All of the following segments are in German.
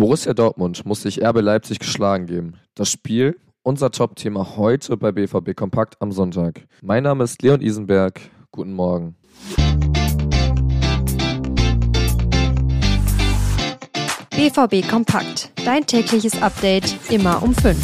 Borussia Dortmund muss sich RB Leipzig geschlagen geben. Das Spiel, unser Top-Thema heute bei BVB Kompakt am Sonntag. Mein Name ist Leon Isenberg. Guten Morgen. BVB Kompakt. Dein tägliches Update immer um 5.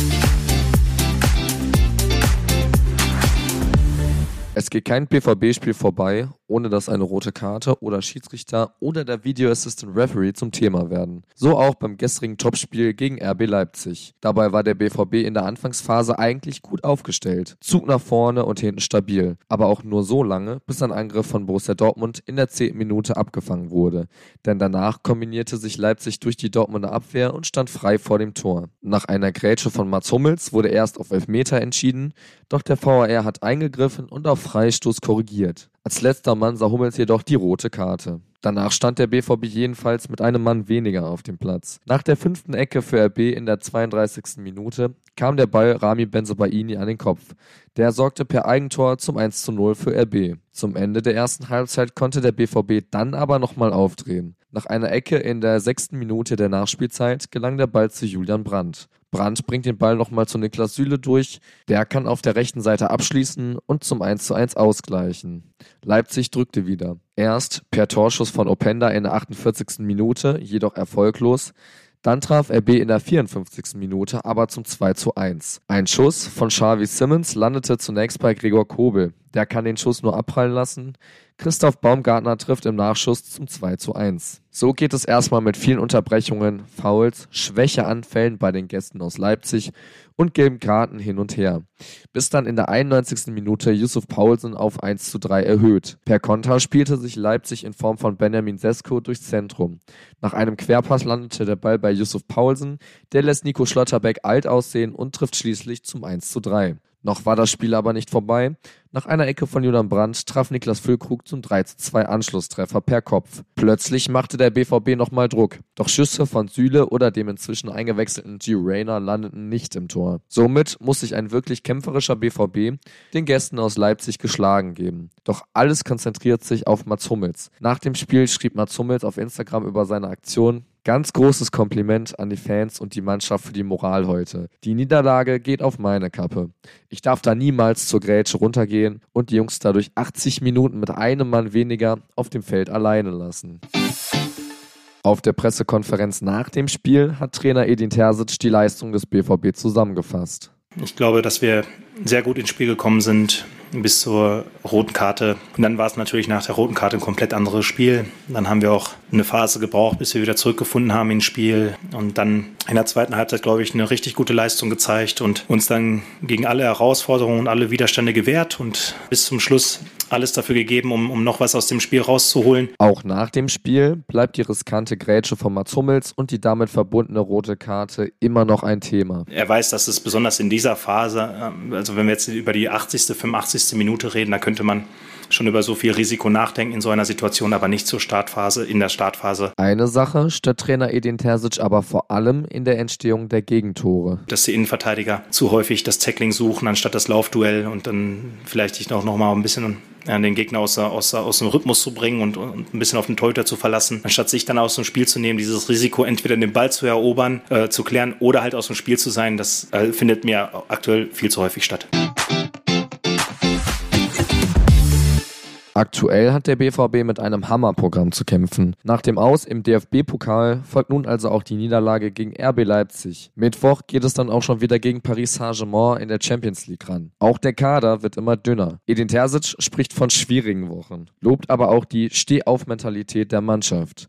Es geht kein BVB-Spiel vorbei, ohne dass eine rote Karte oder Schiedsrichter oder der Video Assistant Referee zum Thema werden. So auch beim gestrigen Topspiel gegen RB Leipzig. Dabei war der BVB in der Anfangsphase eigentlich gut aufgestellt. Zug nach vorne und hinten stabil. Aber auch nur so lange, bis ein Angriff von Borussia Dortmund in der 10. Minute abgefangen wurde. Denn danach kombinierte sich Leipzig durch die Dortmunder Abwehr und stand frei vor dem Tor. Nach einer Grätsche von Mats Hummels wurde erst auf Elfmeter entschieden, doch der VAR hat eingegriffen und auf Freistoß korrigiert. Als letzter Mann sah Hummels jedoch die rote Karte. Danach stand der BVB jedenfalls mit einem Mann weniger auf dem Platz. Nach der fünften Ecke für RB in der 32. Minute kam der Ball Rami Benzobaini an den Kopf. Der sorgte per Eigentor zum 1 zu 0 für RB. Zum Ende der ersten Halbzeit konnte der BVB dann aber nochmal aufdrehen. Nach einer Ecke in der sechsten Minute der Nachspielzeit gelang der Ball zu Julian Brandt. Brandt bringt den Ball nochmal zu Niklas Süle durch. Der kann auf der rechten Seite abschließen und zum 1 zu 1 ausgleichen. Leipzig drückte wieder. Erst per Torschuss von Openda in der 48. Minute, jedoch erfolglos. Dann traf RB in der 54. Minute aber zum 2 zu 1. Ein Schuss von Xavi Simmons landete zunächst bei Gregor Kobel. Der kann den Schuss nur abprallen lassen. Christoph Baumgartner trifft im Nachschuss zum 2 zu 1. So geht es erstmal mit vielen Unterbrechungen, Fouls, Schwächeanfällen bei den Gästen aus Leipzig und gelben Karten hin und her. Bis dann in der 91. Minute Yusuf Paulsen auf 1 zu 3 erhöht. Per Konter spielte sich Leipzig in Form von Benjamin Sesko durchs Zentrum. Nach einem Querpass landete der Ball bei Yusuf Paulsen, der lässt Nico Schlotterbeck alt aussehen und trifft schließlich zum 1 zu 3. Noch war das Spiel aber nicht vorbei. Nach einer Ecke von Julian Brandt traf Niklas Füllkrug zum 3-2 Anschlusstreffer per Kopf. Plötzlich machte der BVB nochmal Druck. Doch Schüsse von Süle oder dem inzwischen eingewechselten Gio Reyna landeten nicht im Tor. Somit muss sich ein wirklich kämpferischer BVB den Gästen aus Leipzig geschlagen geben. Doch alles konzentriert sich auf Mats Hummels. Nach dem Spiel schrieb Mats Hummels auf Instagram über seine Aktion, Ganz großes Kompliment an die Fans und die Mannschaft für die Moral heute. Die Niederlage geht auf meine Kappe. Ich darf da niemals zur Grätsche runtergehen und die Jungs dadurch 80 Minuten mit einem Mann weniger auf dem Feld alleine lassen. Auf der Pressekonferenz nach dem Spiel hat Trainer Edin Terzic die Leistung des BVB zusammengefasst. Ich glaube, dass wir sehr gut ins Spiel gekommen sind bis zur roten Karte. Und dann war es natürlich nach der roten Karte ein komplett anderes Spiel. Dann haben wir auch eine Phase gebraucht, bis wir wieder zurückgefunden haben ins Spiel. Und dann in der zweiten Halbzeit, glaube ich, eine richtig gute Leistung gezeigt und uns dann gegen alle Herausforderungen und alle Widerstände gewehrt und bis zum Schluss alles dafür gegeben, um, um noch was aus dem Spiel rauszuholen. Auch nach dem Spiel bleibt die riskante Grätsche von Mats Hummels und die damit verbundene rote Karte immer noch ein Thema. Er weiß, dass es besonders in dieser Phase, ähm, also wenn wir jetzt über die 80., 85. Minute reden, da könnte man schon über so viel Risiko nachdenken in so einer Situation, aber nicht zur Startphase, in der Startphase. Eine Sache stört Trainer Edin Terzic aber vor allem in der Entstehung der Gegentore. Dass die Innenverteidiger zu häufig das Tackling suchen, anstatt das Laufduell und dann vielleicht sich auch noch mal ein bisschen den Gegner aus, aus, aus dem Rhythmus zu bringen und, und, ein bisschen auf den Torhüter zu verlassen, anstatt sich dann aus dem Spiel zu nehmen, dieses Risiko entweder den Ball zu erobern, äh, zu klären oder halt aus dem Spiel zu sein, das äh, findet mir aktuell viel zu häufig statt. Aktuell hat der BVB mit einem Hammerprogramm zu kämpfen. Nach dem Aus im DFB-Pokal folgt nun also auch die Niederlage gegen RB Leipzig. Mittwoch geht es dann auch schon wieder gegen Paris Saint-Germain in der Champions League ran. Auch der Kader wird immer dünner. Edin Terzic spricht von schwierigen Wochen, lobt aber auch die Stehauf-Mentalität der Mannschaft.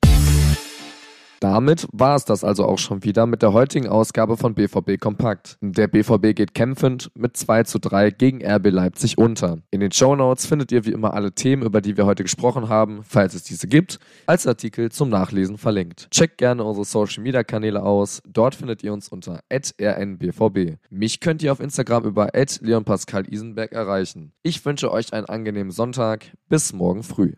Damit war es das also auch schon wieder mit der heutigen Ausgabe von BVB Kompakt. Der BVB geht kämpfend mit 2 zu 3 gegen RB Leipzig unter. In den Show Notes findet ihr wie immer alle Themen, über die wir heute gesprochen haben, falls es diese gibt, als Artikel zum Nachlesen verlinkt. Checkt gerne unsere Social Media Kanäle aus. Dort findet ihr uns unter rnbvb. Mich könnt ihr auf Instagram über leonpascal Isenberg erreichen. Ich wünsche euch einen angenehmen Sonntag. Bis morgen früh.